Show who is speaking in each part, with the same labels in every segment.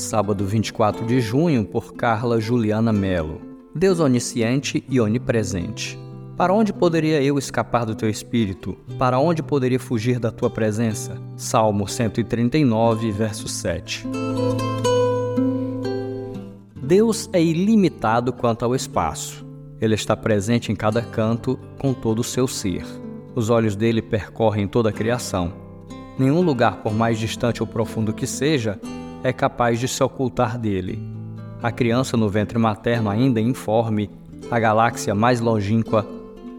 Speaker 1: sábado 24 de junho por Carla Juliana Melo. Deus onisciente e onipresente. Para onde poderia eu escapar do teu espírito? Para onde poderia fugir da tua presença? Salmo 139, verso 7. Deus é ilimitado quanto ao espaço. Ele está presente em cada canto com todo o seu ser. Os olhos dele percorrem toda a criação. Nenhum lugar, por mais distante ou profundo que seja, é capaz de se ocultar dele. A criança no ventre materno ainda informe, a galáxia mais longínqua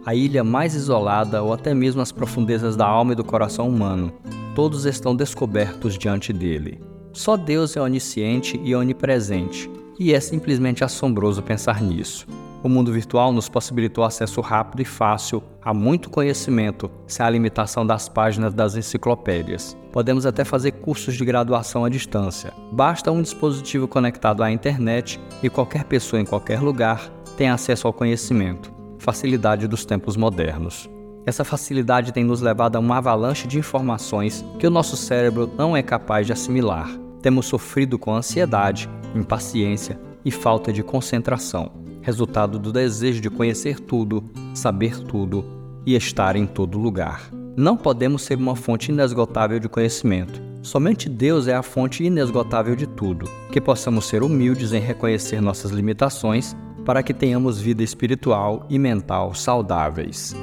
Speaker 1: a ilha mais isolada ou até mesmo as profundezas da alma e do coração humano, todos estão descobertos diante dele. Só Deus é onisciente e onipresente, e é simplesmente assombroso pensar nisso. O mundo virtual nos possibilitou acesso rápido e fácil a muito conhecimento, sem a limitação das páginas das enciclopédias. Podemos até fazer cursos de graduação à distância. Basta um dispositivo conectado à internet e qualquer pessoa em qualquer lugar tem acesso ao conhecimento facilidade dos tempos modernos. Essa facilidade tem nos levado a uma avalanche de informações que o nosso cérebro não é capaz de assimilar. Temos sofrido com ansiedade, impaciência e falta de concentração, resultado do desejo de conhecer tudo, saber tudo e estar em todo lugar. Não podemos ser uma fonte inesgotável de conhecimento. Somente Deus é a fonte inesgotável de tudo. Que possamos ser humildes em reconhecer nossas limitações para que tenhamos vida espiritual e mental saudáveis.